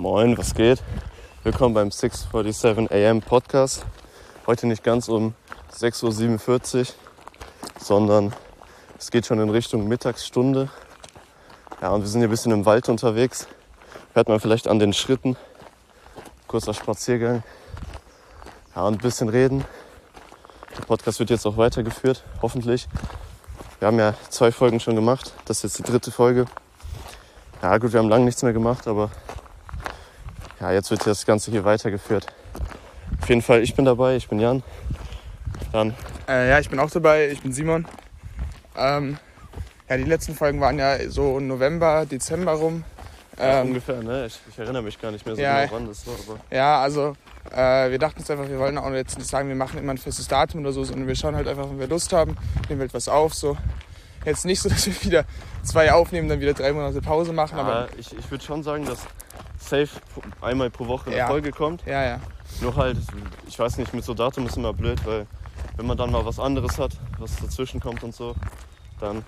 Moin, was geht? Willkommen beim 647 AM Podcast. Heute nicht ganz um 6.47 Uhr, sondern es geht schon in Richtung Mittagsstunde. Ja, und wir sind hier ein bisschen im Wald unterwegs. Hört man vielleicht an den Schritten. Kurzer Spaziergang. Ja, und ein bisschen reden. Der Podcast wird jetzt auch weitergeführt, hoffentlich. Wir haben ja zwei Folgen schon gemacht. Das ist jetzt die dritte Folge. Ja gut, wir haben lange nichts mehr gemacht, aber ja, jetzt wird das Ganze hier weitergeführt. Auf jeden Fall, ich bin dabei, ich bin Jan. Dann. Äh, ja, ich bin auch dabei, ich bin Simon. Ähm, ja, die letzten Folgen waren ja so November, Dezember rum. Ja, ähm, ungefähr, ne? Ich, ich, erinnere mich gar nicht mehr so ja, genau, wann das war. Aber ja, also äh, wir dachten uns einfach, wir wollen auch jetzt nicht sagen, wir machen immer ein festes Datum oder so, sondern wir schauen halt einfach, wenn wir Lust haben, nehmen wir etwas auf. So. Jetzt nicht so, dass wir wieder zwei aufnehmen, dann wieder drei Monate Pause machen. Ja, aber ich, ich würde schon sagen, dass safe einmal pro Woche eine ja. Folge kommt. Ja, ja. Nur halt, ich weiß nicht, mit so Datum ist immer blöd, weil wenn man dann mal was anderes hat, was dazwischen kommt und so, dann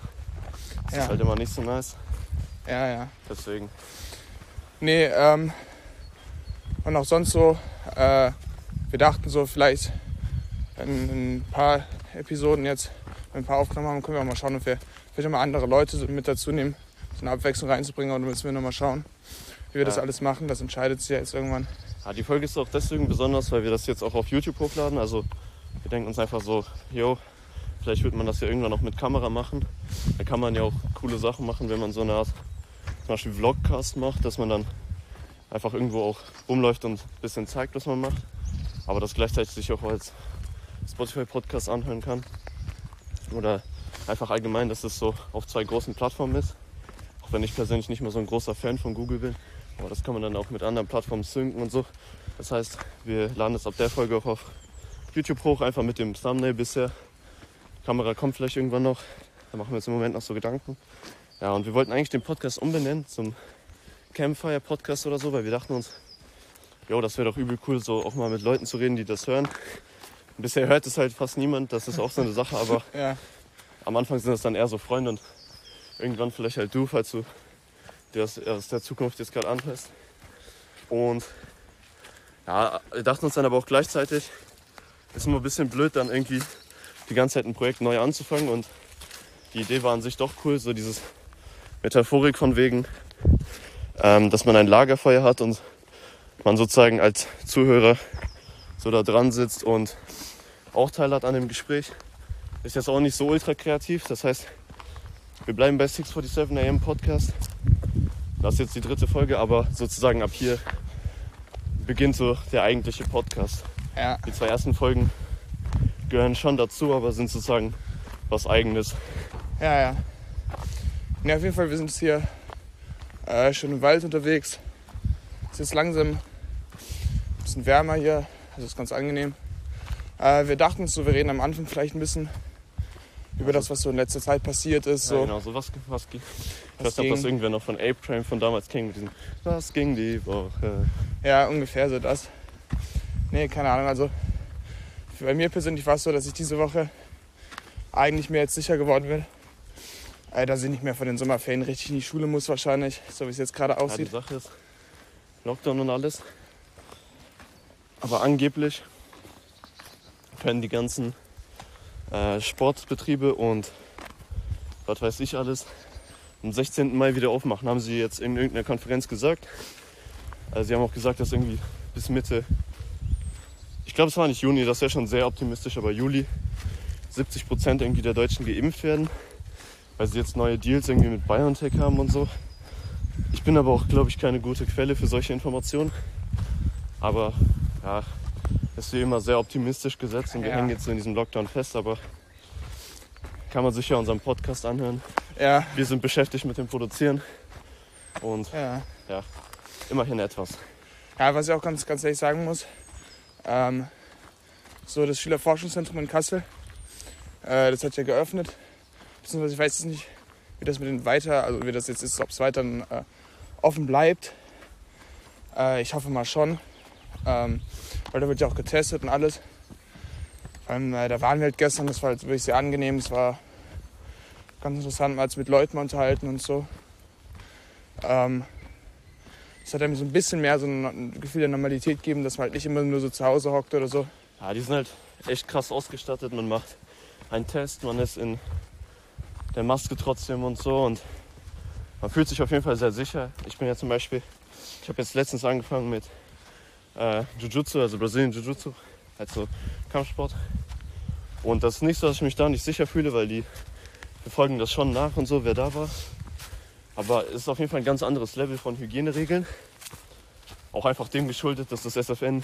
ist ja. halt immer nicht so nice. Ja, ja. Deswegen. Nee, ähm, und auch sonst so, äh, wir dachten so vielleicht in, ein paar Episoden jetzt, ein paar Aufnahmen haben, können wir auch mal schauen, ob wir vielleicht mal andere Leute mit dazu nehmen, so eine Abwechslung reinzubringen. Dann müssen wir nochmal schauen, wie wir das alles machen. Das entscheidet sich ja jetzt irgendwann. Ja, die Folge ist auch deswegen besonders, weil wir das jetzt auch auf YouTube hochladen. Also wir denken uns einfach so, yo, vielleicht wird man das ja irgendwann noch mit Kamera machen. Da kann man ja auch coole Sachen machen, wenn man so eine Art zum Beispiel Vlogcast macht, dass man dann einfach irgendwo auch rumläuft und ein bisschen zeigt, was man macht. Aber das gleichzeitig sich auch als Spotify-Podcast anhören kann. Oder einfach allgemein, dass es so auf zwei großen Plattformen ist. Auch wenn ich persönlich nicht mehr so ein großer Fan von Google bin. Aber das kann man dann auch mit anderen Plattformen synken und so. Das heißt, wir laden es ab der Folge auch auf YouTube hoch, einfach mit dem Thumbnail bisher. Die Kamera kommt vielleicht irgendwann noch. Da machen wir uns im Moment noch so Gedanken. Ja, und wir wollten eigentlich den Podcast umbenennen zum Campfire Podcast oder so, weil wir dachten uns, jo, das wäre doch übel cool, so auch mal mit Leuten zu reden, die das hören. Bisher hört es halt fast niemand, das ist auch so eine Sache, aber ja. am Anfang sind es dann eher so Freunde und irgendwann vielleicht halt du, falls du das aus der Zukunft jetzt gerade anhörst. Und ja, wir dachten uns dann aber auch gleichzeitig, ist immer ein bisschen blöd, dann irgendwie die ganze Zeit ein Projekt neu anzufangen und die Idee war an sich doch cool, so dieses Metaphorik von wegen, ähm, dass man ein Lagerfeuer hat und man sozusagen als Zuhörer so da dran sitzt und auch Teil hat an dem Gespräch. Ist jetzt auch nicht so ultra kreativ. Das heißt, wir bleiben bei 647 AM Podcast. Das ist jetzt die dritte Folge, aber sozusagen ab hier beginnt so der eigentliche Podcast. Ja. Die zwei ersten Folgen gehören schon dazu, aber sind sozusagen was Eigenes. Ja, ja. Ja, auf jeden Fall, wir sind jetzt hier äh, schon im Wald unterwegs. Es ist langsam ein bisschen wärmer hier, das ist ganz angenehm. Äh, wir dachten so, wir reden am Anfang vielleicht ein bisschen über das, was so in letzter Zeit passiert ist. So. Ja, genau, so was, was ging. Ich weiß nicht, ob das irgendwer noch von Ape Train von damals ging mit diesem Was ging die Woche? Ja, ungefähr so das. Nee, keine Ahnung. Also bei mir persönlich war es so, dass ich diese Woche eigentlich mir jetzt sicher geworden bin, äh, dass ich nicht mehr vor den Sommerferien richtig in die Schule muss wahrscheinlich, so wie es jetzt gerade aussieht. Ja, die Sache ist, Lockdown und alles. Aber angeblich können die ganzen äh, Sportbetriebe und was weiß ich alles am 16. Mai wieder aufmachen, haben sie jetzt in irgendeiner Konferenz gesagt. Also sie haben auch gesagt, dass irgendwie bis Mitte, ich glaube es war nicht Juni, das wäre schon sehr optimistisch, aber Juli 70 Prozent irgendwie der Deutschen geimpft werden weil sie jetzt neue Deals irgendwie mit BioNTech haben und so. Ich bin aber auch, glaube ich, keine gute Quelle für solche Informationen. Aber ja, ist wie immer sehr optimistisch gesetzt und wir ja. hängen jetzt in diesem Lockdown fest, aber kann man sich ja unseren Podcast anhören. Ja. Wir sind beschäftigt mit dem Produzieren und ja, ja immerhin etwas. Ja, was ich auch ganz, ganz ehrlich sagen muss, ähm, so das Schülerforschungszentrum in Kassel, äh, das hat ja geöffnet beziehungsweise ich weiß jetzt nicht, wie das mit den weiter, also wie das jetzt ist, ob es weiter äh, offen bleibt. Äh, ich hoffe mal schon, ähm, weil da wird ja auch getestet und alles. Allem, äh, da waren wir halt gestern, das war halt wirklich sehr angenehm, es war ganz interessant, mal mit Leuten unterhalten und so. Ähm, Das hat einem so ein bisschen mehr so ein Gefühl der Normalität gegeben, dass man halt nicht immer nur so zu Hause hockt oder so. Ja, die sind halt echt krass ausgestattet. Man macht einen Test, man ist in der Maske trotzdem und so und man fühlt sich auf jeden Fall sehr sicher. Ich bin ja zum Beispiel, ich habe jetzt letztens angefangen mit äh, Jiu-Jitsu, also Brazilian Jiu-Jitsu, also Kampfsport. Und das ist nicht so, dass ich mich da nicht sicher fühle, weil die verfolgen das schon nach und so, wer da war. Aber es ist auf jeden Fall ein ganz anderes Level von Hygieneregeln. Auch einfach dem geschuldet, dass das SFN,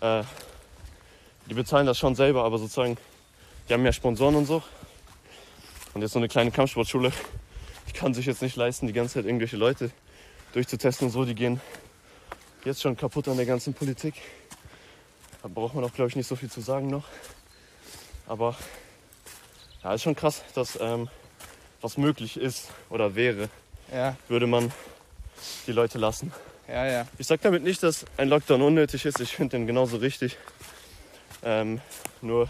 äh, die bezahlen das schon selber, aber sozusagen, die haben ja Sponsoren und so. Und jetzt so eine kleine Kampfsportschule, die kann sich jetzt nicht leisten, die ganze Zeit irgendwelche Leute durchzutesten und so. Die gehen jetzt schon kaputt an der ganzen Politik. Da braucht man auch, glaube ich, nicht so viel zu sagen noch. Aber ja, ist schon krass, dass ähm, was möglich ist oder wäre, Ja, würde man die Leute lassen. ja, ja. Ich sage damit nicht, dass ein Lockdown unnötig ist. Ich finde den genauso richtig. Ähm, nur,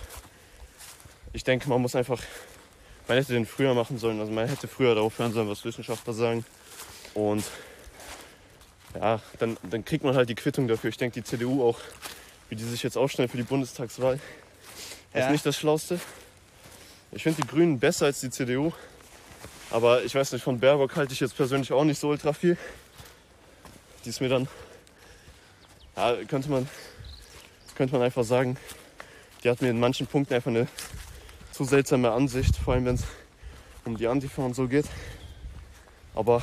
ich denke, man muss einfach, man hätte den früher machen sollen. Also man hätte früher darauf hören sollen, was Wissenschaftler sagen. Und ja, dann, dann kriegt man halt die Quittung dafür. Ich denke, die CDU auch, wie die sich jetzt aufstellen für die Bundestagswahl, Ja. ist nicht das Schlauste. Ich finde die Grünen besser als die CDU. Aber ich weiß nicht, von Baerbock halte ich jetzt persönlich auch nicht so ultra viel. Die ist mir dann, ja, könnte man, könnte man einfach sagen, die hat mir in manchen Punkten einfach eine zu seltsame Ansicht, vor allem wenn es um die Antifa und so geht. Aber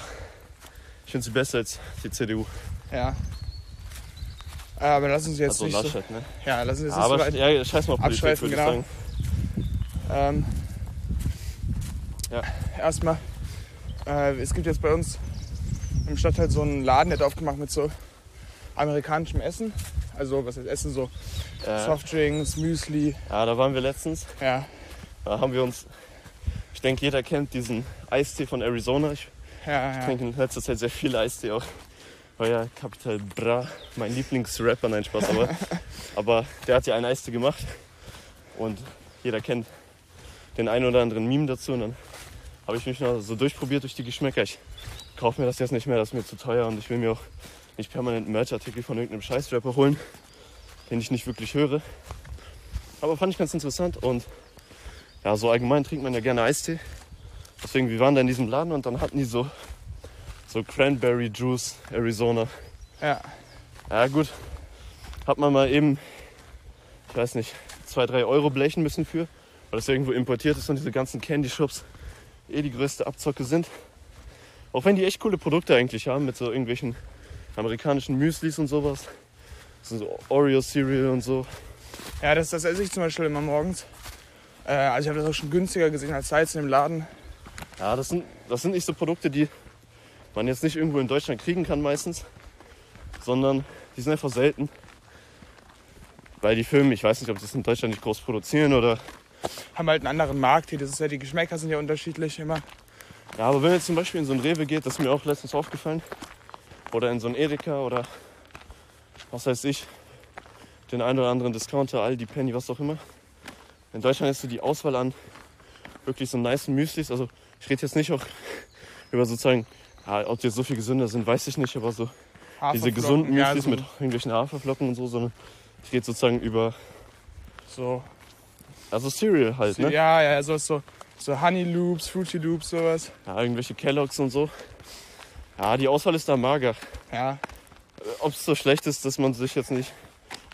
ich finde sie besser als die CDU. ja. Aber lass uns jetzt Also nicht so, Laschet, ne? ja, lass uns jetzt Aber nicht so weit ja, scheiß mal Politik, abschweifen, würde genau. Ähm, Ja. Erstmal, äh, es gibt jetzt bei uns im Stadtteil so einen Laden, der hat aufgemacht mit so amerikanischem Essen. Also, was heißt Essen? So Äh, Softdrinks, Müsli. ja, da waren wir letztens. Ja, Da haben wir uns, ich denke, jeder kennt diesen Eistee von Arizona. Ich ja, ja. trinke in letzter Zeit sehr viel Eistee auch. War ja Capital Bra, mein Lieblingsrapper, nein Spaß, aber, aber der hat ja einen Eistee gemacht und jeder kennt den einen oder anderen Meme dazu und dann habe ich mich noch so durchprobiert durch die Geschmäcker. Ich kaufe mir das jetzt nicht mehr, das ist mir zu teuer und ich will mir auch nicht permanent einen Merchartikel von irgendeinem Scheißrapper holen, den ich nicht wirklich höre. Aber fand ich ganz interessant und ja, so allgemein trinkt man ja gerne Eistee. Deswegen, wir waren da in diesem Laden und dann hatten die so, so Cranberry Juice Arizona. ja. Ja gut, hat man mal eben, ich weiß nicht, zwei, drei Euro blechen müssen für, weil das irgendwo importiert ist und diese ganzen Candy Shops eh die größte Abzocke sind. Auch wenn die echt coole Produkte eigentlich haben mit so irgendwelchen amerikanischen Müslis und sowas. So Oreo Cereal und so. Ja, das, das esse ich zum Beispiel immer morgens. Äh, also ich habe das auch schon günstiger gesehen als Salz in dem Laden. Ja, das sind, das sind nicht so Produkte, die man jetzt nicht irgendwo in Deutschland kriegen kann meistens, sondern die sind einfach selten. Weil die Firmen, ich weiß nicht, ob sie es in Deutschland nicht groß produzieren oder. Haben halt einen anderen Markt hier. Das ist ja, die Geschmäcker sind ja unterschiedlich immer. Ja, aber wenn man jetzt zum Beispiel in so ein Rewe geht, das ist mir auch letztens aufgefallen, oder in so ein Edeka oder was weiß ich, den einen oder anderen Discounter, Aldi, Penny, was auch immer. In Deutschland ist so die Auswahl an wirklich so nice Müslis. Also ich rede jetzt nicht auch über sozusagen, ja, ob die jetzt so viel gesünder sind, weiß ich nicht, aber so diese gesunden ja, Müslis so, mit irgendwelchen Haferflocken und so, sondern ich rede sozusagen über, So, also Cereal halt, ne? Ja, ja, so, so, so Honey Loops, Fruity Loops, sowas. Ja, irgendwelche Kelloggs und so. Ja, die Auswahl ist da mager. Ja, Ob es so schlecht ist, dass man sich jetzt nicht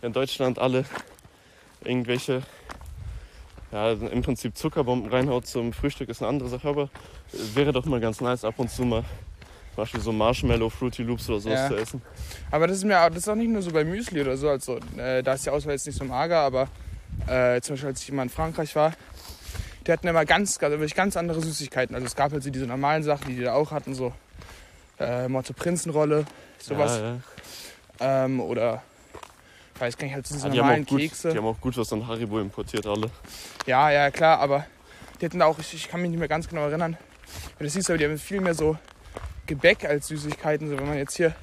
in Deutschland alle irgendwelche, ja, im Prinzip Zuckerbomben reinhaut zum Frühstück, ist eine andere Sache, aber es wäre doch mal ganz nice, ab und zu mal zum Beispiel so Marshmallow, Fruity Loops oder sowas Ja. zu essen. aber das ist mir das ist auch nicht nur so bei Müsli oder so. Also, äh, da ist die Auswahl jetzt nicht so mager, aber äh, zum Beispiel, als ich mal in Frankreich war, die hatten immer ganz, ganz, wirklich ganz andere Süßigkeiten. Also es gab halt so diese normalen Sachen, die die da auch hatten, so äh, Motto Prinzenrolle, sowas. Ja, ja. Ähm, oder weiß gar nicht, halt so diese Ja, die, haben normalen auch gut, Kekse. die haben auch gut was an Haribo importiert, alle. Ja, ja, klar, aber die hatten auch, ich, ich kann mich nicht mehr ganz genau erinnern. Aber das hieß aber, die haben viel mehr so Gebäck als Süßigkeiten. So, wenn man jetzt hier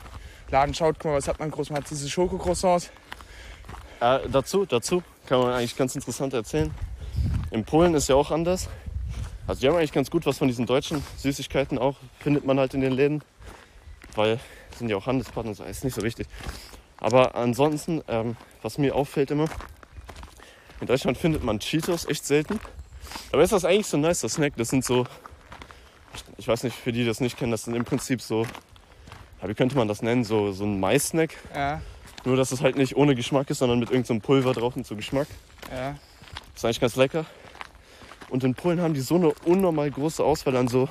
Laden schaut, guck mal, was hat man groß? Man hat diese Schokocroissants. Äh, dazu, dazu kann man eigentlich ganz interessant erzählen. In Polen ist ja auch anders. Also die haben eigentlich ganz gut was von diesen deutschen Süßigkeiten auch, findet man halt in den Läden. Weil sind ja auch Handelspartner, so ist nicht so wichtig. Aber ansonsten, ähm, was mir auffällt immer, in Deutschland findet man Cheetos echt selten. Aber ist das eigentlich so ein nicer Snack? Das sind so, ich weiß nicht, für die, die das nicht kennen, das sind im Prinzip so, ja, wie könnte man das nennen, so, so ein Mais-Snack. Ja, Nur, dass es halt nicht ohne Geschmack ist, sondern mit irgendeinem Pulver drauf und so Geschmack. ja. Ist eigentlich ganz lecker. Und in Polen haben die so eine unnormal große Auswahl an so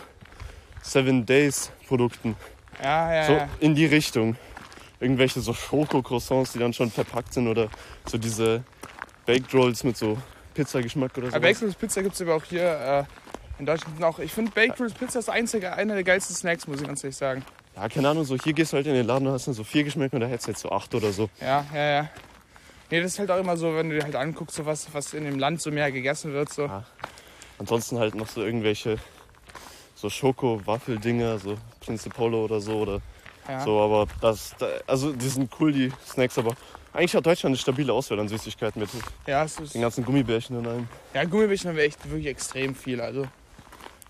Seven Days Produkten. Ja, ja, So ja. in die Richtung. Irgendwelche so Schoko-Croissants, die dann schon verpackt sind oder so diese Baked Rolls mit so Pizzageschmack oder so. Baked Rolls Pizza gibt es aber auch hier äh, in Deutschland auch. Ich finde Baked Rolls Pizza ist einzige, einer der geilsten Snacks, muss ich ganz ehrlich sagen. Ja, keine Ahnung, so hier gehst du halt in den Laden und hast dann so vier Geschmäcker und da hättest du jetzt so acht oder so. Ja, ja, ja. Nee, das ist halt auch immer so, wenn du dir halt anguckst, so was, was in dem Land so mehr gegessen wird. So. Ja. Ansonsten halt noch so irgendwelche so Schoko-Waffeldinger, so Prince Polo oder so oder Ja. so, aber das, da, also die sind cool, die Snacks, aber eigentlich hat Deutschland eine stabile Auswahl an Süßigkeiten mit Ja, es ist, den ganzen Gummibärchen und allem. ja, Gummibärchen haben wir echt wirklich extrem viel. Also,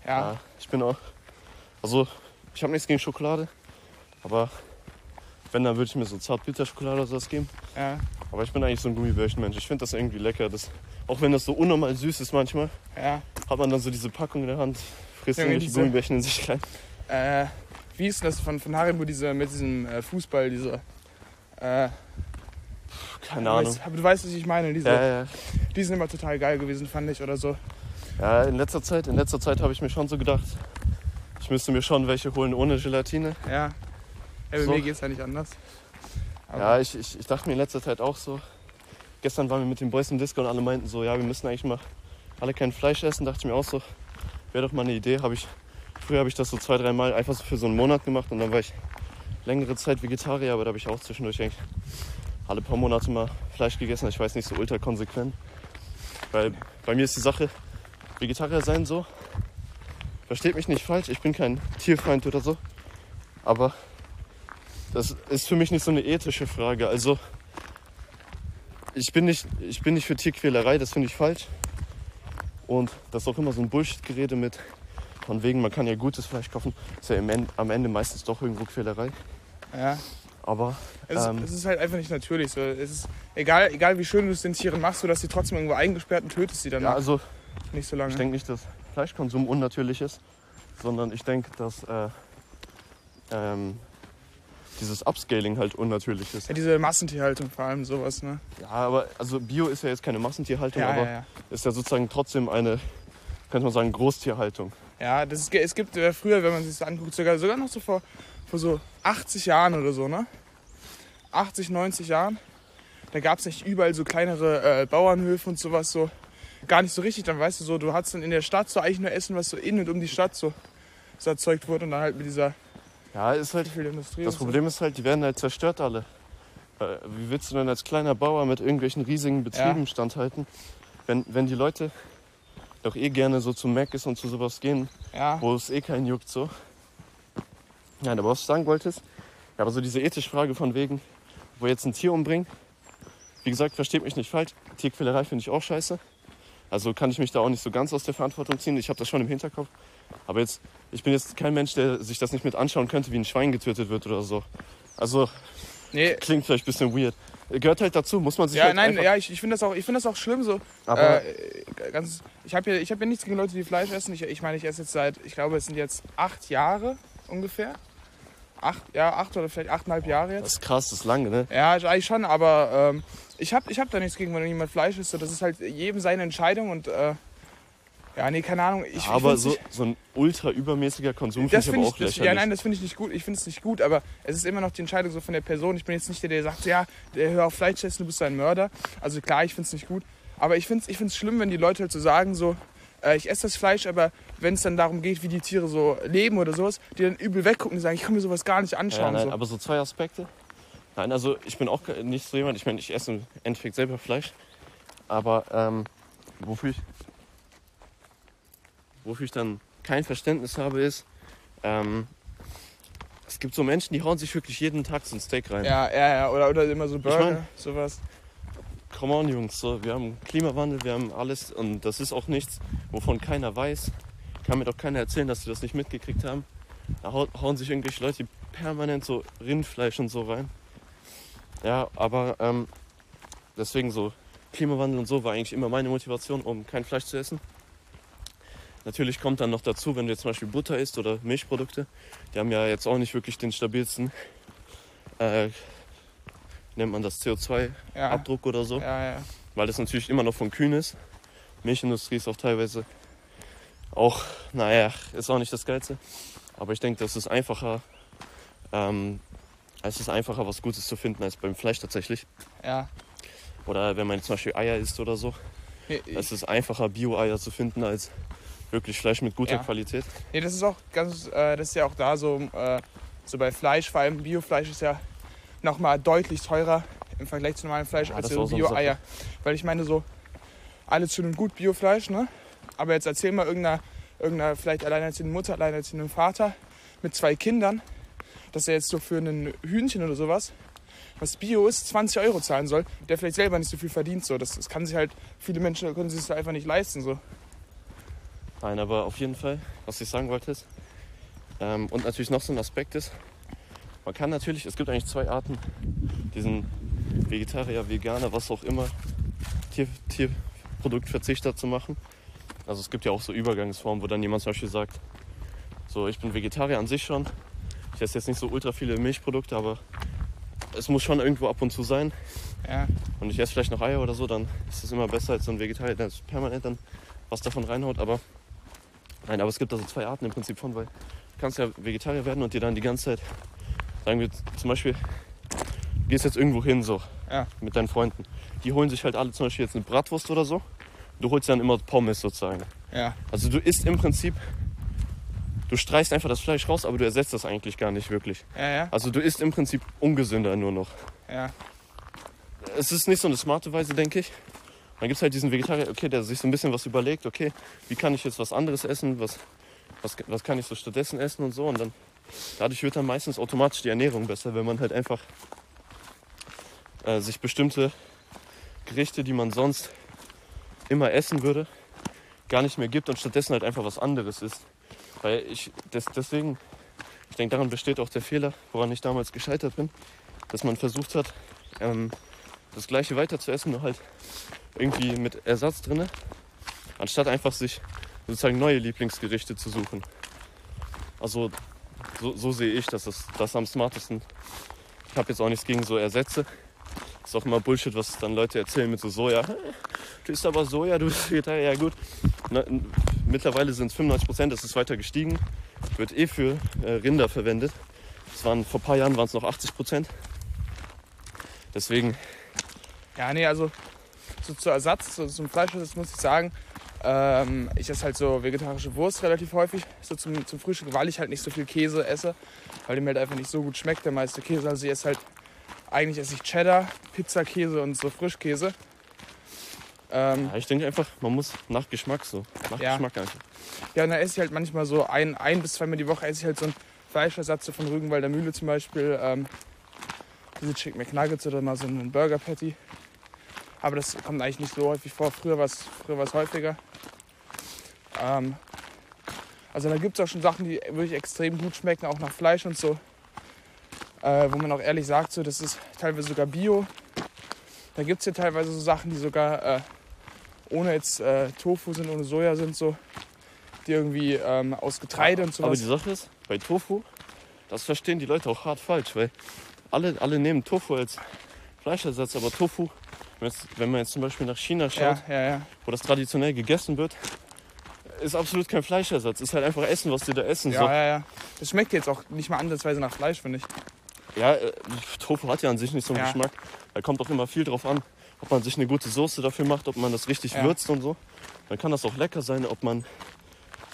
ja. Ja, ich bin auch, also ich habe nichts gegen Schokolade, aber wenn, dann würde ich mir so Zartbitterschokolade oder sowas geben. ja, Aber ich bin eigentlich so ein Gummibärchenmensch. Ich finde das irgendwie lecker. Das, auch wenn das so unnormal süß ist manchmal, ja. hat man dann so diese Packung in der Hand, frisst irgendwelche diese- Gummibärchen in sich rein. Äh, wie ist das von, von Haribo, diese, mit diesem äh, Fußball, diese. Äh, Keine Ahnung. Weißt, aber du weißt, was ich meine. Diese, Ja, ja, Die sind immer total geil gewesen, fand ich, oder so. ja, in letzter Zeit, in letzter Zeit habe ich mir schon so gedacht, ich müsste mir schon welche holen ohne Gelatine. Ja. ja bei So. mir geht's ja nicht anders. Aber, Ja, ich, ich, ich dachte mir in letzter Zeit auch so. Gestern waren wir mit den Boys im Disco und alle meinten so, ja, wir müssen eigentlich mal alle kein Fleisch essen. Dachte ich mir auch so, wäre doch mal eine Idee. Hab ich, früher habe ich das so zwei, drei Mal einfach so für so einen Monat gemacht und dann war ich längere Zeit Vegetarier, aber da habe ich auch zwischendurch eigentlich alle paar Monate mal Fleisch gegessen. Ich weiß nicht, so ultra konsequent. Weil bei mir ist die Sache, Vegetarier sein so, versteht mich nicht falsch, ich bin kein Tierfeind oder so, aber das ist für mich nicht so eine ethische Frage. Also ich bin nicht, ich bin nicht für Tierquälerei, das finde ich falsch. Und das ist auch immer so ein Bullshit-Gerede mit, von wegen, man kann ja gutes Fleisch kaufen. Ist ja am Ende meistens doch irgendwo Quälerei. ja. Aber Es, Ähm. ist, es ist halt einfach nicht natürlich so. Es ist egal, egal wie schön du es den Tieren machst, so dass sie trotzdem irgendwo eingesperrt und tötest sie dann ja, also nicht so lange. ich denke nicht, dass Fleischkonsum unnatürlich ist, sondern ich denke, dass äh, ähm, dieses Upscaling halt unnatürlich ist. ja, diese Massentierhaltung vor allem sowas, ne? Ja, aber also Bio ist ja jetzt keine Massentierhaltung, Ja, aber ja, ja. ist ja sozusagen trotzdem eine, könnte man sagen, Großtierhaltung. Ja, das ist, es gibt äh, früher, wenn man sich das anguckt, sogar, sogar noch so vor, vor so 80 Jahren oder so, ne? 80, 90 Jahren. Da gab es nicht überall so kleinere äh, Bauernhöfe und sowas so. Gar nicht so richtig. Dann weißt du so, du hattest dann in der Stadt so eigentlich nur Essen, was so in und um die Stadt so, so erzeugt wurde und dann halt mit dieser Ja, ist halt viel Industrie. Das und so. Problem ist halt, die werden halt zerstört alle. Äh, Wie willst du denn als kleiner Bauer mit irgendwelchen riesigen Betrieben Ja. standhalten, wenn, wenn die Leute doch eh gerne so zu Mac ist und zu sowas gehen, Ja, wo es eh keinen juckt so. Nein, aber was du sagen wolltest, ja, aber so diese ethische Frage von wegen, wo jetzt ein Tier umbringen, wie gesagt, versteht mich nicht falsch, Tierquälerei finde ich auch scheiße. Also kann ich mich da auch nicht so ganz aus der Verantwortung ziehen. Ich habe das schon im Hinterkopf. Aber jetzt, ich bin jetzt kein Mensch, der sich das nicht mit anschauen könnte, wie ein Schwein getötet wird oder so. Also nee. klingt vielleicht ein bisschen weird. Gehört halt dazu, muss man sich Ja, halt nein, ja, ich, ich finde das, auch- ich find das auch schlimm so. Aber äh, ganz, ich habe ja, ich hab ja nichts gegen Leute, die Fleisch essen. Ich, ich meine, ich esse jetzt seit, ich glaube, es sind jetzt acht Jahre ungefähr. Acht, ja, acht oder vielleicht achteinhalb Jahre jetzt. das ist krass, das ist lange, ne? Ja, ich- eigentlich schon, aber ähm, ich habe ich hab da nichts gegen, wenn jemand Fleisch isst. So, Das ist halt jedem seine Entscheidung und äh, ja, nee, keine Ahnung. Ich, ich aber find's so, nicht- so ein ultra übermäßiger Konsum finde das ich aber auch ich, das, lächerlich. ja, nein, das finde ich nicht gut. Ich finde es nicht gut, aber es ist immer noch die Entscheidung so von der Person. Ich bin jetzt nicht der, der sagt, ja, der hör auf Fleisch essen, du bist ein Mörder. Also klar, ich finde es nicht gut. Aber ich finde es ich find's schlimm, wenn die Leute halt so sagen, so, äh, ich esse das Fleisch, aber wenn es dann darum geht, wie die Tiere so leben oder sowas, die dann übel weggucken und sagen, ich kann mir sowas gar nicht ja, anschauen. nein, so. aber so zwei Aspekte. Nein, also ich bin auch nicht so jemand, ich meine, ich esse im Endeffekt selber Fleisch. Aber ähm, wofür ich wofür ich dann kein Verständnis habe, ist, ähm, es gibt so Menschen, die hauen sich wirklich jeden Tag so ein Steak rein. Ja, ja, ja. Oder, oder immer so Burger, mein- sowas. Come on, Jungs, so, wir haben Klimawandel, wir haben alles und das ist auch nichts, wovon keiner weiß. Kann mir doch keiner erzählen, dass sie das nicht mitgekriegt haben. Da hau- hauen sich irgendwelche Leute permanent so Rindfleisch und so rein. Ja, aber ähm, deswegen so Klimawandel und so war eigentlich immer meine Motivation, um kein Fleisch zu essen. Natürlich kommt dann noch dazu, wenn du jetzt zum Beispiel Butter isst oder Milchprodukte, die haben ja jetzt auch nicht wirklich den stabilsten, äh, nennt man das CO2-Abdruck ja. oder so, Ja, ja. weil das natürlich immer noch von Kühen ist. Milchindustrie ist auch teilweise auch, naja, ist auch nicht das Geilste. Aber ich denke, das ist einfacher, ähm, es ist einfacher, was Gutes zu finden als beim Fleisch tatsächlich. Ja. Oder wenn man zum Beispiel Eier isst oder so. Es ist einfacher, Bio-Eier zu finden als wirklich Fleisch mit guter Ja. Qualität. nee, das ist auch ganz, äh, das ist ja auch da so, äh, so bei Fleisch, vor allem Biofleisch ist ja nochmal deutlich teurer im Vergleich zu normalem Fleisch Ja, als so Bio-Eier. Weil ich meine so, alles schön und gut Biofleisch, ne? Aber jetzt erzähl mal irgendeiner, irgendeiner vielleicht alleinerziehenden Mutter, alleinerziehenden Vater mit zwei Kindern, dass er jetzt so für ein Hühnchen oder sowas, was Bio ist, 20 Euro zahlen soll, der vielleicht selber nicht so viel verdient. So. Das, das kann sich halt, viele Menschen können sich das einfach nicht leisten. So. Nein, aber auf jeden Fall, was ich sagen wollte ist, ähm, und natürlich noch so ein Aspekt ist, man kann natürlich, es gibt eigentlich zwei Arten, diesen Vegetarier, Veganer, was auch immer, Tier, Tierproduktverzichter zu machen. Also es gibt ja auch so Übergangsformen, wo dann jemand zum Beispiel sagt, so ich bin Vegetarier an sich schon, ich esse jetzt nicht so ultra viele Milchprodukte, aber es muss schon irgendwo ab und zu sein. Ja, und ich esse vielleicht noch Eier oder so, dann ist es immer besser als so ein Vegetarier, der permanent dann was davon reinhaut. Aber nein, aber es gibt also zwei Arten im Prinzip von, weil du kannst ja Vegetarier werden und dir dann die ganze Zeit, sagen wir zum Beispiel, du gehst jetzt irgendwo hin so Ja. mit deinen Freunden. Die holen sich halt alle zum Beispiel jetzt eine Bratwurst oder so. Du holst dann immer Pommes sozusagen. ja, Also du isst im Prinzip, du streichst einfach das Fleisch raus, aber du ersetzt das eigentlich gar nicht wirklich. ja, ja, Also du isst im Prinzip ungesünder nur noch ja, es ist nicht so eine smarte Weise, denke ich. Dann gibt es halt diesen Vegetarier, okay, der sich so ein bisschen was überlegt, okay, wie kann ich jetzt was anderes essen, was, was, was kann ich so stattdessen essen und so. Und dann dadurch wird dann meistens automatisch die Ernährung besser, wenn man halt einfach äh, sich bestimmte Gerichte, die man sonst immer essen würde, gar nicht mehr gibt und stattdessen halt einfach was anderes isst. Weil ich des, deswegen, ich denke, daran besteht auch der Fehler, woran ich damals gescheitert bin, dass man versucht hat, ähm, das gleiche weiter zu essen, nur halt irgendwie mit Ersatz drinne, anstatt einfach sich sozusagen neue Lieblingsgerichte zu suchen. Also so, so sehe ich, dass das, das am smartesten. Ich habe jetzt auch nichts gegen so Ersätze. Ist auch immer Bullshit, was dann Leute erzählen mit so Soja. Du isst aber Soja, du bist Vegetarier, ja gut. Na, mittlerweile sind es 95 Prozent, das ist weiter gestiegen. Wird eh für äh, Rinder verwendet. Das waren, vor ein paar Jahren waren es noch 80 Prozent. Deswegen, ja, nee, also so zu Ersatz, so zum Fleischersatz muss ich sagen, ähm, ich esse halt so vegetarische Wurst relativ häufig, so zum, zum Frühstück, weil ich halt nicht so viel Käse esse, weil der mir halt einfach nicht so gut schmeckt, der meiste Käse. Also ich esse halt, eigentlich esse ich Cheddar, Pizzakäse und so Frischkäse. Ähm, ja, ich denke einfach, man muss nach Geschmack so. Nach Ja. Geschmack einfach. Ja, und dann esse ich halt manchmal so ein, ein bis zweimal die Woche esse ich halt so einen Fleischersatz so von Rügenwalder Mühle zum Beispiel. Ähm, diese Chicken McNuggets oder mal so einen Burger Patty. Aber das kommt eigentlich nicht so häufig vor. Früher war es früher war's häufiger. Ähm, also da gibt es auch schon Sachen, die wirklich extrem gut schmecken, auch nach Fleisch und so. Äh, wo man auch ehrlich sagt, so, das ist teilweise sogar Bio. Da gibt es ja teilweise so Sachen, die sogar äh, ohne jetzt äh, Tofu sind, ohne Soja sind, so, die irgendwie ähm, aus Getreide und Aber sowas. die Sache ist, bei Tofu, das verstehen die Leute auch hart falsch, weil alle, alle nehmen Tofu als Fleischersatz, aber Tofu, wenn, man jetzt zum Beispiel nach China schaut, ja, ja, ja. wo das traditionell gegessen wird, ist absolut kein Fleischersatz. Ist halt einfach Essen, was die da essen. Ja, so. ja, ja. Das schmeckt jetzt auch nicht mal ansatzweise nach Fleisch, finde ich. Ja, äh, Tofu hat ja an sich nicht so einen Ja. Geschmack. Da kommt auch immer viel drauf an, ob man sich eine gute Soße dafür macht, ob man das richtig Ja. würzt und so. Dann kann das auch lecker sein, ob man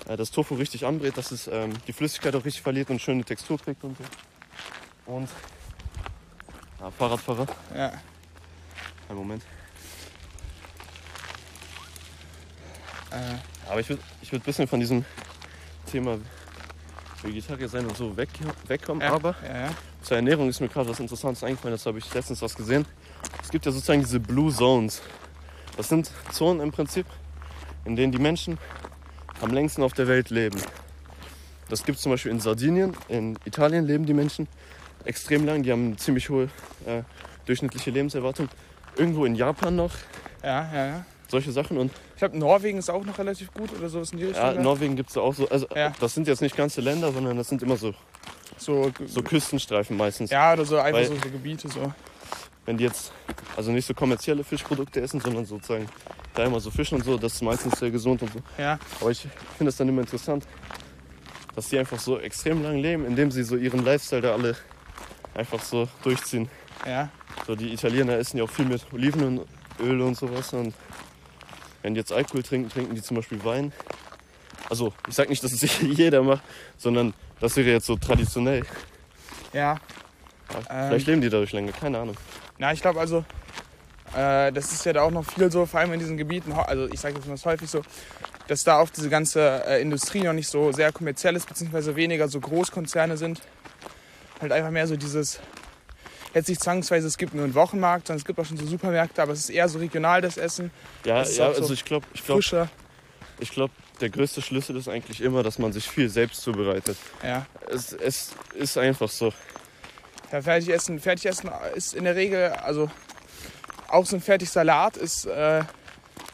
äh, das Tofu richtig anbrät, dass es ähm, die Flüssigkeit auch richtig verliert und schöne Textur kriegt und so. Und ja, Fahrradfahrer, Ja. Einen Moment. Äh, Aber ich würde ich würd ein bisschen von diesem Thema Vegetarier sein und so weg, wegkommen. ja, Aber Ja, ja. zur Ernährung ist mir gerade was Interessantes eingefallen, das habe ich letztens was gesehen. Es gibt ja sozusagen diese Blue Zones. Das sind Zonen im Prinzip, in denen die Menschen am längsten auf der Welt leben. das gibt es zum Beispiel in Sardinien, in Italien leben die Menschen extrem lang, die haben eine ziemlich hohe äh, durchschnittliche Lebenserwartung. Irgendwo in Japan noch, Ja, ja, ja. solche Sachen. Und Ich glaube, Norwegen ist auch noch relativ gut oder sowas in die Richtung. ja, da. Norwegen gibt es auch so, also Ja. das sind jetzt nicht ganze Länder, sondern das sind immer so, so, so Küstenstreifen meistens. ja, oder so einfach Weil- so, so Gebiete. So. Wenn die jetzt also nicht so kommerzielle Fischprodukte essen, sondern sozusagen da immer so Fischen und so, das ist meistens sehr gesund und so. Ja, Aber ich finde es dann immer interessant, dass die einfach so extrem lang leben, indem sie so ihren Lifestyle da alle einfach so durchziehen. Ja, So die Italiener essen ja auch viel mit Olivenöl und sowas und wenn die jetzt Alkohol trinken, trinken die zum Beispiel Wein. Also ich sag nicht, dass es jeder macht, sondern das wäre jetzt so traditionell. ja. Ja, Ähm. Vielleicht leben die dadurch länger, keine Ahnung. Na, ich glaube also, äh, das ist ja da auch noch viel so, vor allem in diesen Gebieten, also ich sage jetzt mal häufig so, dass da auch diese ganze äh, Industrie noch nicht so sehr kommerziell ist, beziehungsweise weniger so Großkonzerne sind. Halt einfach mehr so dieses, jetzt nicht zwangsweise, es gibt nur einen Wochenmarkt, sondern es gibt auch schon so Supermärkte, aber es ist eher so regional das Essen, Ja, das ja so also ich glaube, ich glaube, ich glaube, der größte Schlüssel ist eigentlich immer, dass man sich viel selbst zubereitet. Ja. Es, es ist einfach so. Ja, Fertigessen, Fertigessen ist in der Regel, also auch so ein Fertigsalat ist äh,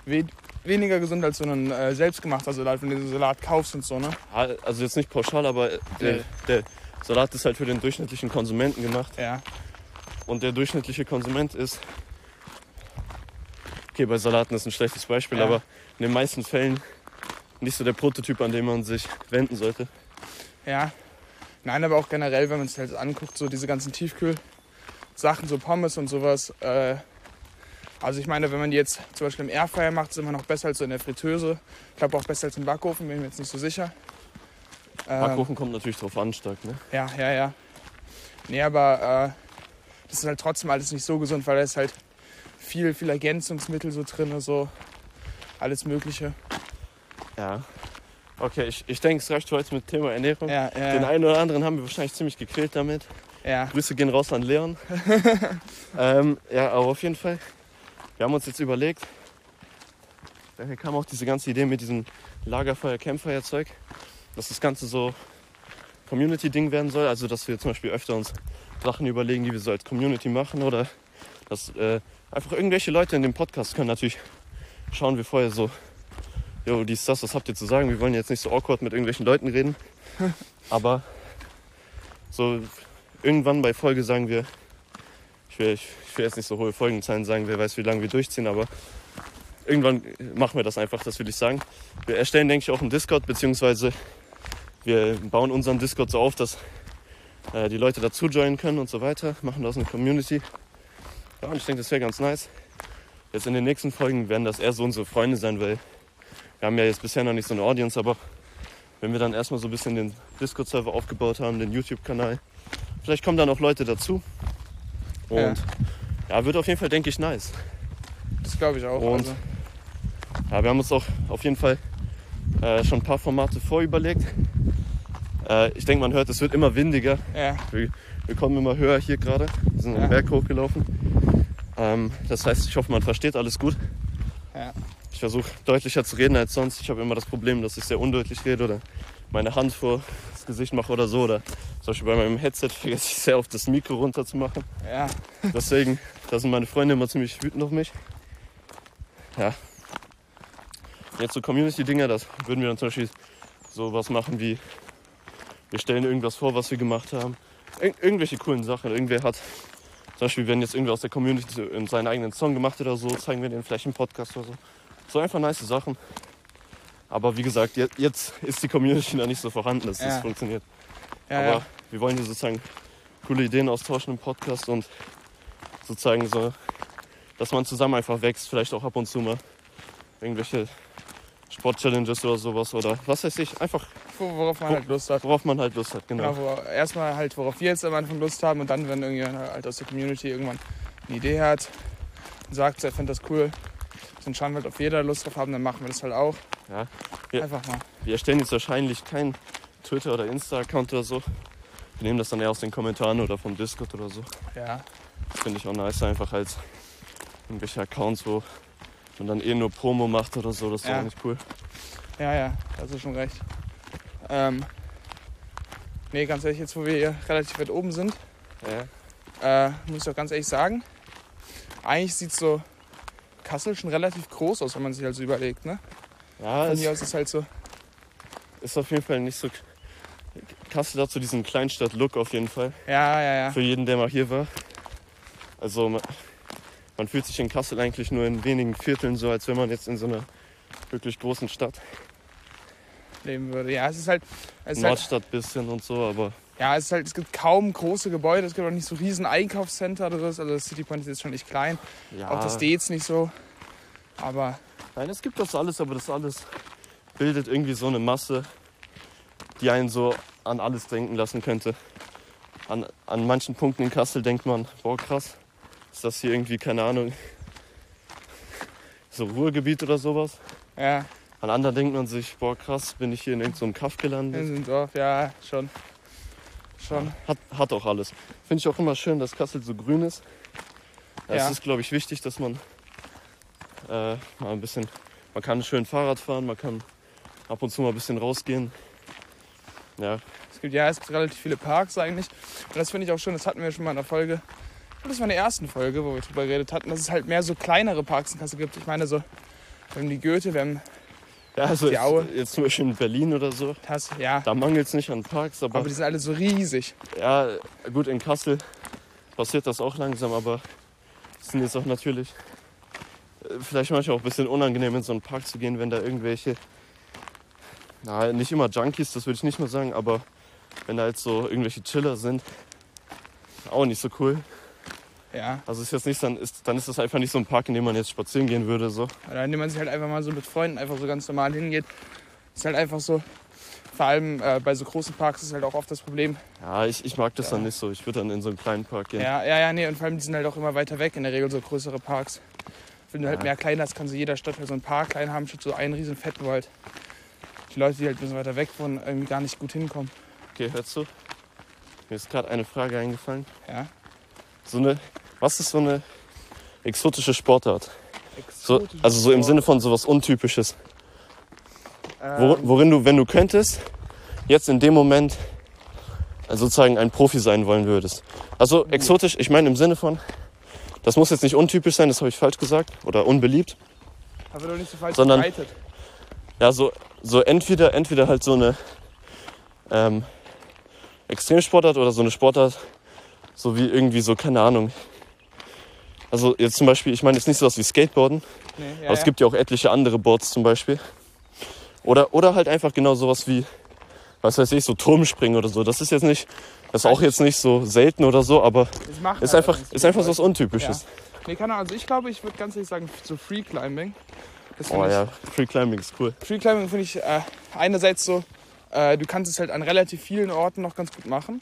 we weniger gesund als so ein äh, selbstgemachter Salat, wenn du den Salat kaufst und so, ne? Also jetzt nicht pauschal, aber der, Nee. der Salat ist halt für den durchschnittlichen Konsumenten gemacht. Ja, Und der durchschnittliche Konsument ist. Okay, bei Salaten ist ein schlechtes Beispiel, Ja. aber in den meisten Fällen nicht so der Prototyp, an den man sich wenden sollte. ja. Nein, aber auch generell, wenn man es halt anguckt, so diese ganzen Tiefkühl-Sachen, so Pommes und sowas. Äh, also ich meine, wenn man die jetzt zum Beispiel im Airfryer macht, ist immer noch besser als so in der Fritteuse. Ich glaube auch besser als im Backofen, bin ich mir jetzt nicht so sicher. Ähm, Backofen kommt natürlich drauf an, stark, ne? Ja, ja, ja. Nee, aber äh, das ist halt trotzdem alles nicht so gesund, weil da ist halt viel, viel Ergänzungsmittel so drin, so alles Mögliche. Ja. Okay, ich, ich denke, es reicht für heute mit Thema Ernährung. Ja, Den ja, einen oder anderen haben wir wahrscheinlich ziemlich gequält damit. ja. Grüße gehen raus an Leon. ähm, ja, aber auf jeden Fall, wir haben uns jetzt überlegt, daher kam auch diese ganze Idee mit diesem Lagerfeuer, Campfire-Zeug, dass das Ganze so Community-Ding werden soll. Also, dass wir zum Beispiel öfter uns Sachen überlegen, die wir so als Community machen oder dass äh, einfach irgendwelche Leute in dem Podcast können natürlich schauen wir vorher so, jo, dies, das, was habt ihr zu sagen? Wir wollen jetzt nicht so awkward mit irgendwelchen Leuten reden, aber so irgendwann bei Folge sagen wir, ich will, ich, ich will jetzt nicht so hohe Folgenzahlen sagen, wer weiß, wie lange wir durchziehen, aber irgendwann machen wir das einfach, das will ich sagen. Wir erstellen, denke ich, auch einen Discord, beziehungsweise wir bauen unseren Discord so auf, dass äh, die Leute dazu joinen können und so weiter, machen daraus eine Community. Ja, und ich denke, das wäre ganz nice. Jetzt in den nächsten Folgen werden das eher so unsere Freunde sein, weil wir haben ja jetzt bisher noch nicht so eine Audience, aber wenn wir dann erstmal so ein bisschen den Discord-Server aufgebaut haben, den YouTube-Kanal, vielleicht kommen dann auch Leute dazu. Und ja, wird auf jeden Fall, denke ich, nice. Das glaube ich auch. Und- also, Ja, wir haben uns auch auf jeden Fall äh, schon ein paar Formate vorüberlegt. Äh, ich denke, man hört, es wird immer windiger. ja, Wir, wir kommen immer höher hier gerade. Wir sind Ja. den Berg hochgelaufen. Ähm, das heißt, ich hoffe, man versteht alles gut. ja, Ich versuche deutlicher zu reden als sonst. Ich habe immer das Problem, dass ich sehr undeutlich rede oder meine Hand vor das Gesicht mache oder so. Oder zum Beispiel bei meinem Headset vergesse ich sehr oft das Mikro runter zu machen. ja, Deswegen, da sind meine Freunde immer ziemlich wütend auf mich. Ja. Jetzt so Community-Dinger, das würden wir dann zum Beispiel so was machen wie, wir stellen irgendwas vor, was wir gemacht haben. Ir irgendwelche coolen Sachen. Irgendwer hat, zum Beispiel, wenn jetzt irgendwer aus der Community in seinen eigenen Song gemacht hat oder so, zeigen wir den vielleicht im Podcast oder so. So einfach nice Sachen. Aber wie gesagt, je- jetzt ist die Community noch nicht so vorhanden, dass Ja. das funktioniert. ja, Aber ja. wir wollen hier sozusagen coole Ideen austauschen im Podcast und sozusagen so, dass man zusammen einfach wächst, vielleicht auch ab und zu mal irgendwelche Sport-Challenges oder sowas oder was weiß ich, einfach Wo- worauf man halt Lust hat. worauf man halt Lust hat, genau. Genau, wo, erstmal halt, worauf wir jetzt am Anfang Lust haben und dann, wenn irgendjemand halt aus der Community irgendwann eine Idee hat und sagt, er findet das cool, dann schauen wir halt, ob wir da Lust drauf haben, dann machen wir das halt auch. Ja. Ja. Einfach mal. Wir erstellen jetzt wahrscheinlich keinen Twitter- oder Insta-Account oder so. Wir nehmen das dann eher aus den Kommentaren oder vom Discord oder so. Ja, Das finde ich auch nice, einfach als irgendwelche Accounts, wo man dann eh nur Promo macht oder so. Das ist Ja. auch nicht cool. ja, ja, hast du schon recht. Ähm, Nee, ganz ehrlich, jetzt wo wir hier relativ weit oben sind, Ja. äh, muss ich auch ganz ehrlich sagen, eigentlich sieht so Kassel schon relativ groß aus, wenn man sich halt so überlegt. Ne? Ja, Von es hier aus ist halt so. ist auf jeden Fall nicht so. Kassel hat so diesen Kleinstadt-Look auf jeden Fall. Ja, ja, ja. Für jeden, der mal hier war. Also man, fühlt sich in Kassel eigentlich nur in wenigen Vierteln so, als wenn man jetzt in so einer wirklich großen Stadt, Leben würde. Ja, es ist halt. Es ist halt Nordstadt bisschen und so, aber ja, es ist halt, es gibt kaum große Gebäude, es gibt auch nicht so riesen Einkaufscenter oder so. Also das City Point ist jetzt schon nicht klein. ja. Auch das Dates nicht so. Aber Nein, es gibt das alles, aber das alles bildet irgendwie so eine Masse, die einen so an alles denken lassen könnte. An, an manchen Punkten in Kassel denkt man, boah krass, ist das hier irgendwie, keine Ahnung, so Ruhrgebiet oder sowas. ja, An anderen denkt man sich, boah krass, bin ich hier in irgendeinem Kaff in gelandet. so einem Dorf, ja, schon. Schon. Hat, hat auch alles. Finde ich auch immer schön, dass Kassel so grün ist. Ja, Ja. Es ist, glaube ich, wichtig, dass man äh, mal ein bisschen, man kann schön Fahrrad fahren, man kann ab und zu mal ein bisschen rausgehen. Ja, Es gibt ja, es gibt relativ viele Parks eigentlich. Und das finde ich auch schön, das hatten wir schon mal in der Folge. Das war in der ersten Folge, wo wir drüber geredet hatten, dass es halt mehr so kleinere Parks in Kassel gibt. Ich meine, so, wir haben die Goethe, wir haben ja also Die Aue. jetzt zum Beispiel in Berlin oder so, das, ja. da mangelt es nicht an Parks, aber, Aber die sind alle so riesig. ja, gut, in Kassel passiert das auch langsam, aber es sind jetzt auch natürlich äh, vielleicht manchmal auch ein bisschen unangenehm, in so einen Park zu gehen, wenn da irgendwelche, na, nicht immer Junkies, das würde ich nicht mal sagen, aber wenn da jetzt so irgendwelche Chiller sind, auch nicht so cool. Ja. Also ist jetzt nicht, dann ist, dann ist das einfach nicht so ein Park, in dem man jetzt spazieren gehen würde. So. Oder indem man sich halt einfach mal so mit Freunden einfach so ganz normal hingeht. Ist halt einfach so. Vor allem äh, bei so großen Parks ist halt auch oft das Problem. Ja, ich, ich mag das Ja. dann nicht so. Ich würde dann in so einen kleinen Park gehen. Ja, ja, ja, nee. Und vor allem die sind halt auch immer weiter weg, in der Regel so größere Parks. Wenn du halt Ja. mehr klein hast, kann so jeder Stadt halt so ein Park klein haben, statt so einen riesen halt die Leute, die halt ein bisschen weiter weg wohnen, irgendwie gar nicht gut hinkommen. Okay, hörst du? Mir ist gerade eine Frage eingefallen. Ja. So eine, was ist so eine exotische Sportart? So, also so im Sinne von sowas Untypisches. Ähm, worin du, wenn du könntest, jetzt in dem Moment äh, sozusagen ein Profi sein wollen würdest. Also exotisch, ich meine im Sinne von, das muss jetzt nicht untypisch sein, das habe ich falsch gesagt, oder unbeliebt. aber doch nicht so falsch sondern- verbreitet. Ja, so, so entweder, entweder halt so eine ähm, Extremsportart oder so eine Sportart, so wie irgendwie so, keine Ahnung. Also jetzt zum Beispiel, ich meine jetzt nicht sowas wie Skateboarden, Nee, ja, aber es ja. gibt ja auch etliche andere Boards zum Beispiel. Oder, oder halt einfach genau sowas wie, was weiß ich, so Turmspringen oder so. Das ist jetzt nicht, das ist auch jetzt nicht so selten oder so, aber ist halt einfach, ist einfach so was Untypisches. Leute. Nee, keine Ahnung. Also ich glaube, ich würde ganz ehrlich sagen, so Free Climbing. Oh ich, ja, Free Climbing ist cool. Free Climbing finde ich äh, einerseits so, äh, du kannst es halt an relativ vielen Orten noch ganz gut machen.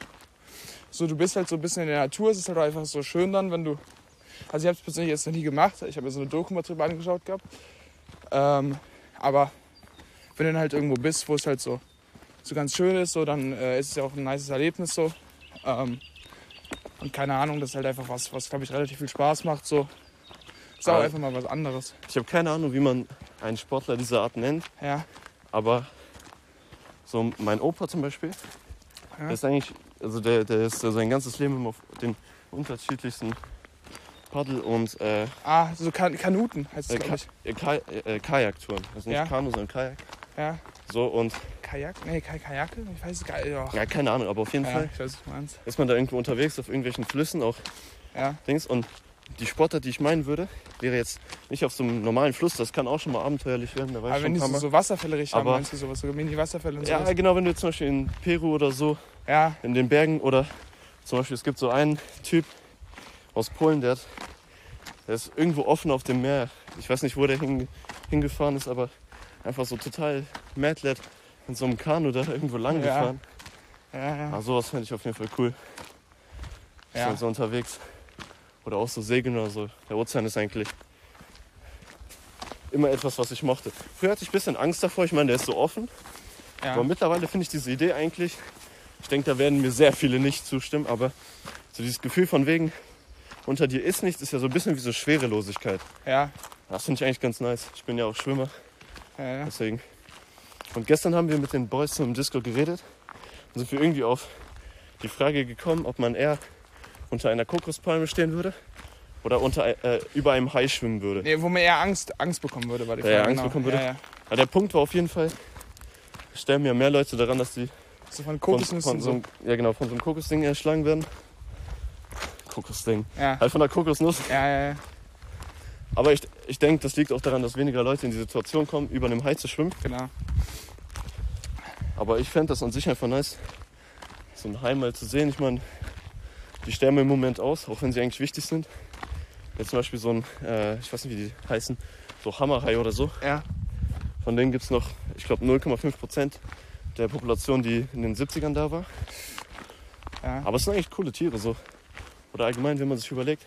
So, du bist halt so ein bisschen in der Natur. Es ist halt einfach so schön dann, wenn du. Also ich habe es persönlich jetzt noch nie gemacht. Ich habe mir so eine Doku mal drüber angeschaut gehabt. Ähm, aber wenn du dann halt irgendwo bist, wo es halt so, so ganz schön ist, so, dann äh, ist es ja auch ein nices Erlebnis so. Ähm, und keine Ahnung, das ist halt einfach was, was glaube ich relativ viel Spaß macht. So. Ist auch Aber- einfach mal was anderes. Ich habe keine Ahnung, wie man einen Sportler dieser Art nennt. Ja. Aber so mein Opa zum Beispiel, Ja. der ist eigentlich, also der, der ist sein ganzes Leben immer auf den unterschiedlichsten Paddel- und äh, Ah, so kan Kanuten heißt es, äh, glaube ich. Ka äh, Kaj äh, Kajaktouren. Also nicht Ja. Kanu, sondern Kajak. Ja. So und, Kajak? Nee, Kaj Kajake? Ich weiß es gar nicht. Ja, ja, keine Ahnung, aber auf jeden ja Fall ich weiß, was ist man da irgendwo unterwegs auf irgendwelchen Flüssen, auch Ja. Dings. Und die Sportart, die ich meinen würde, wäre jetzt nicht auf so einem normalen Fluss, das kann auch schon mal abenteuerlich werden, da war Aber ich wenn die so, so Wasserfälle richtig haben, meinst du sowas? So Mini-Wasserfälle und Ja, sowas? genau, wenn du jetzt zum Beispiel in Peru oder so Ja, in den Bergen oder zum Beispiel, es gibt so einen Typ aus Polen, der, hat, der ist irgendwo offen auf dem Meer. Ich weiß nicht, wo der hinge- hingefahren ist, aber einfach so total Madlad in so einem Kanu da irgendwo lang Ja. gefahren. ja, ja. Ah, sowas fände ich auf jeden Fall cool. Ist ja. dann so unterwegs. Oder auch so segeln oder so. Der Ozean ist eigentlich immer etwas, was ich mochte. Früher hatte ich ein bisschen Angst davor. Ich meine, der ist so offen. ja. Aber mittlerweile finde ich diese Idee eigentlich, ich denke, da werden mir sehr viele nicht zustimmen, aber so dieses Gefühl von wegen, unter dir ist nichts, ist ja so ein bisschen wie so Schwerelosigkeit. ja. Das finde ich eigentlich ganz nice. Ich bin ja auch Schwimmer, ja, ja. deswegen. Und gestern haben wir mit den Boys zum Disco geredet. Und sind wir irgendwie auf die Frage gekommen, ob man eher unter einer Kokospalme stehen würde oder unter, äh, über einem Hai schwimmen würde. Nee, wo man eher Angst, Angst bekommen würde, war die Ja, Frage. ja, Angst genau. bekommen würde. Ja, ja. Aber der Punkt war auf jeden Fall, sterben ja mehr Leute daran, dass die So von von, von, so, einem- ja, genau, von so einem Kokosding erschlagen werden. Kokosding. Ja, Halt von der Kokosnuss. ja, ja, ja, Aber ich, ich denke, das liegt auch daran, dass weniger Leute in die Situation kommen, über einem Hai zu schwimmen. genau. Aber ich fände das an sich einfach nice, so ein Hai mal zu sehen. Ich meine, die sterben im Moment aus, auch wenn sie eigentlich wichtig sind. Jetzt zum Beispiel so ein, äh, ich weiß nicht, wie die heißen, so Hammerhai oder so. Ja, Von denen gibt es noch, ich glaube, 0,5 Prozent der Population, die in den 70ern da war. ja. Aber es sind eigentlich coole Tiere so. Oder allgemein, wenn man sich überlegt.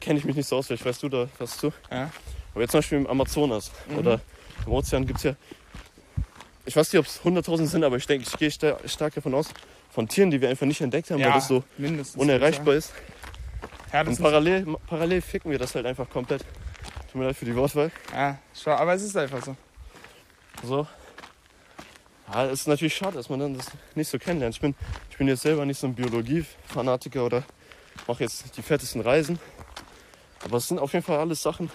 Kenne ich mich nicht so aus, vielleicht weißt du da was zu. Ja. Aber jetzt zum Beispiel im Amazonas Mhm. oder im Ozean gibt es ja, ich weiß nicht, ob es 100.000 sind, aber ich denke, ich gehe sta stark davon aus, von Tieren, die wir einfach nicht entdeckt haben, weil ja, das so unerreichbar ist. Ja, Und parallel, parallel ficken wir das halt einfach komplett. Tut mir leid für die Wortwahl. ja, aber es ist einfach so. So. Ja, ist natürlich schade, dass man dann das nicht so kennenlernt. Ich bin, ich bin jetzt selber nicht so ein Biologie-Fanatiker oder mache jetzt die fettesten Reisen. Aber es sind auf jeden Fall alles Sachen.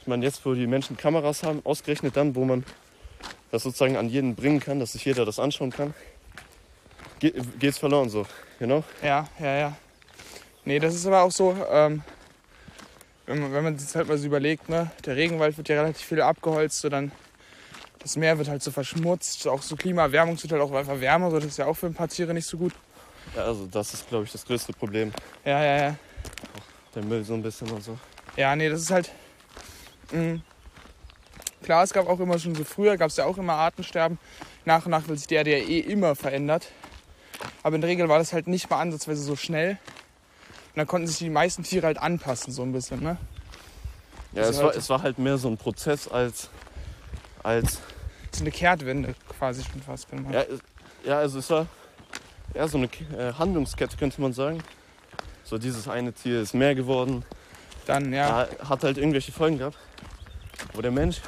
Ich meine, jetzt, wo die Menschen Kameras haben, ausgerechnet dann, wo man das sozusagen an jeden bringen kann, dass sich jeder das anschauen kann, geht es verloren so. Genau? Ja, ja, ja. Nee, das ist aber auch so, ähm, wenn man, wenn man sich halt mal so überlegt, ne, der Regenwald wird ja relativ viel abgeholzt, so dann das Meer wird halt so verschmutzt, auch so Klimaerwärmung wird halt auch einfach wärmer, so das ist ja auch für ein paar Tiere nicht so gut. Ja, also das ist, glaube ich, das größte Problem. Ja, ja, ja. Der Müll so ein bisschen und so. Ja, nee, das ist halt. Mh, klar, es gab auch immer schon so früher, gab es ja auch immer Artensterben. Nach und nach wird sich der ja eh immer verändert. Aber in der Regel war das halt nicht mal ansatzweise so schnell. Und dann konnten sich die meisten Tiere halt anpassen, so ein bisschen, ne? Ja, Also es war, halt- es war halt mehr so ein Prozess als, als So eine Kehrtwende quasi schon fast. Man Ja, es- ja, also es war eher so eine äh, Handlungskette, könnte man sagen. So dieses eine Tier ist mehr geworden, Dann, ja. ja. hat halt irgendwelche Folgen gehabt. Aber der Mensch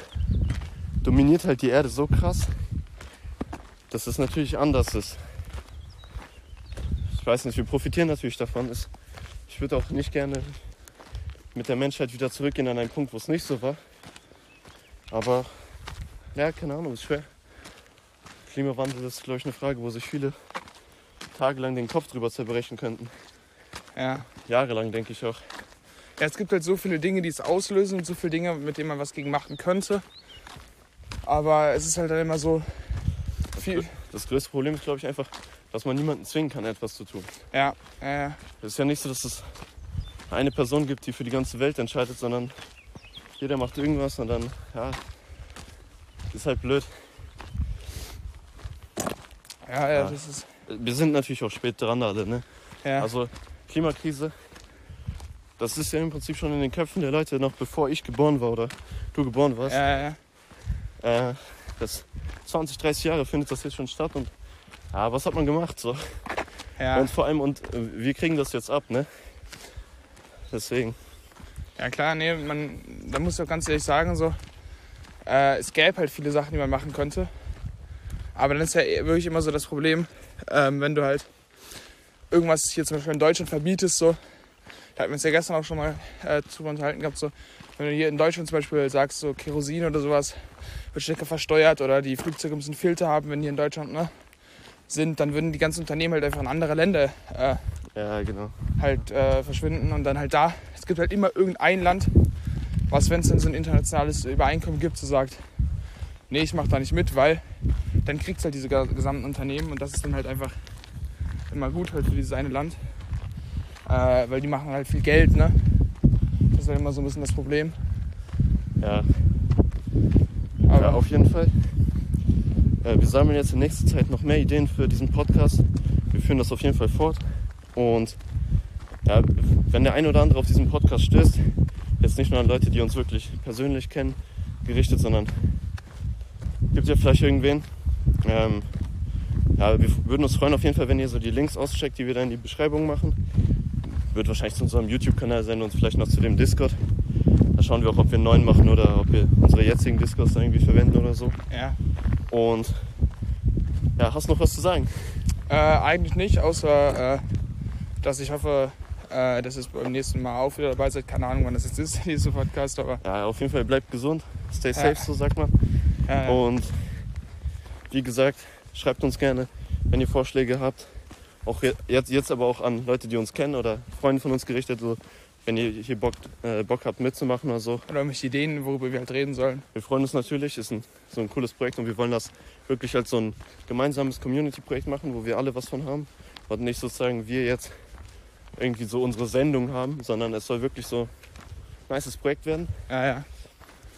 dominiert halt die Erde so krass, dass es natürlich anders ist. Ich weiß nicht, wir profitieren natürlich davon. Es- Ich würde auch nicht gerne mit der Menschheit wieder zurückgehen an einen Punkt, wo es nicht so war. Aber ja, keine Ahnung, ist schwer. Klimawandel ist, glaube ich, eine Frage, wo sich viele tagelang den Kopf drüber zerbrechen könnten. ja. Jahrelang, denke ich auch. Ja, es gibt halt so viele Dinge, die es auslösen und so viele Dinge, mit denen man was gegen machen könnte. Aber es ist halt dann immer so viel. Das größte Problem ist, glaube ich, einfach, dass man niemanden zwingen kann, etwas zu tun. Ja, ja, ja. Es ist ja nicht so, dass es eine Person gibt, die für die ganze Welt entscheidet, sondern jeder macht irgendwas und dann, ja, ist halt blöd. Ja, ja, Ja. das ist. Wir sind natürlich auch spät dran alle, ne? Ja. Also Klimakrise, das ist ja im Prinzip schon in den Köpfen der Leute, noch bevor ich geboren war oder du geboren warst. ja, ja, ja. Äh, das 20, 30 Jahre findet das jetzt schon statt und ja, was hat man gemacht so? ja. Und vor allem, und äh, wir kriegen das jetzt ab, ne? Deswegen. Ja klar, nee, man, da muss ich auch ganz ehrlich sagen, so, äh, es gäbe halt viele Sachen, die man machen könnte. Aber dann ist ja eh wirklich immer so das Problem, ähm, wenn du halt irgendwas hier zum Beispiel in Deutschland verbietest, so, da hatten wir uns ja gestern auch schon mal äh, drüber unterhalten gehabt, so, wenn du hier in Deutschland zum Beispiel sagst, so Kerosin oder sowas wird stärker versteuert oder die Flugzeuge müssen Filter haben, wenn die in Deutschland ne, sind, dann würden die ganzen Unternehmen halt einfach in andere Länder äh, Ja, genau. halt äh, verschwinden und dann halt da, es gibt halt immer irgendein Land, was, wenn es dann so ein internationales Übereinkommen gibt, so sagt, nee, ich mach da nicht mit, weil dann kriegt es halt diese ge- gesamten Unternehmen und das ist dann halt einfach immer gut halt für dieses eine Land, äh, weil die machen halt viel Geld, ne? Das ist halt immer so ein bisschen das Problem. Ja, Aber ja auf jeden Fall. Äh, wir sammeln jetzt in nächster Zeit noch mehr Ideen für diesen Podcast. Wir führen das auf jeden Fall fort. Und ja, wenn der eine oder andere auf diesen Podcast stößt, jetzt nicht nur an Leute, die uns wirklich persönlich kennen, gerichtet, sondern gibt ja vielleicht irgendwen. Ähm, ja, wir würden uns freuen auf jeden Fall, wenn ihr so die Links auscheckt, die wir da in die Beschreibung machen. Wird wahrscheinlich zu unserem YouTube-Kanal sein und vielleicht noch zu dem Discord. Da schauen wir auch, ob wir einen neuen machen oder ob wir unsere jetzigen Discords da irgendwie verwenden oder so. ja, Und Ja, hast du noch was zu sagen? Äh, eigentlich nicht, außer äh, dass ich hoffe, äh, dass es beim nächsten Mal auch wieder dabei seid. Keine Ahnung, wann das jetzt ist, dieser Podcast, aber Ja, auf jeden Fall bleibt gesund. Stay Ja. safe, so sagt man. ja, ja. Und wie gesagt, schreibt uns gerne, wenn ihr Vorschläge habt. Auch je- jetzt, jetzt aber auch an Leute, die uns kennen oder Freunde von uns gerichtet. So, wenn ihr hier Bock, äh, Bock habt mitzumachen oder so. oder irgendwelche Ideen, worüber wir halt reden sollen. Wir freuen uns natürlich. Ist ein, so ein cooles Projekt und wir wollen das wirklich als so ein gemeinsames Community-Projekt machen, wo wir alle was von haben. Und nicht sozusagen wir jetzt irgendwie so unsere Sendung haben, sondern es soll wirklich so ein nices Projekt werden. Ja, ja.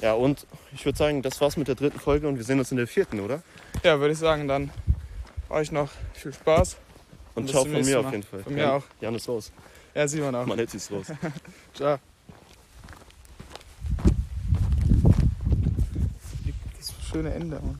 Ja, und ich würde sagen, das war's mit der dritten Folge und wir sehen uns in der vierten, oder? Ja, würde ich sagen, dann euch noch viel Spaß. Und Bis ciao von mir Mal. auf jeden Fall. Von mir Jan, auch. Jan ist raus. Ja, sieht man auch. Manetti ist raus. Ciao. Das schöne Ende. Mann.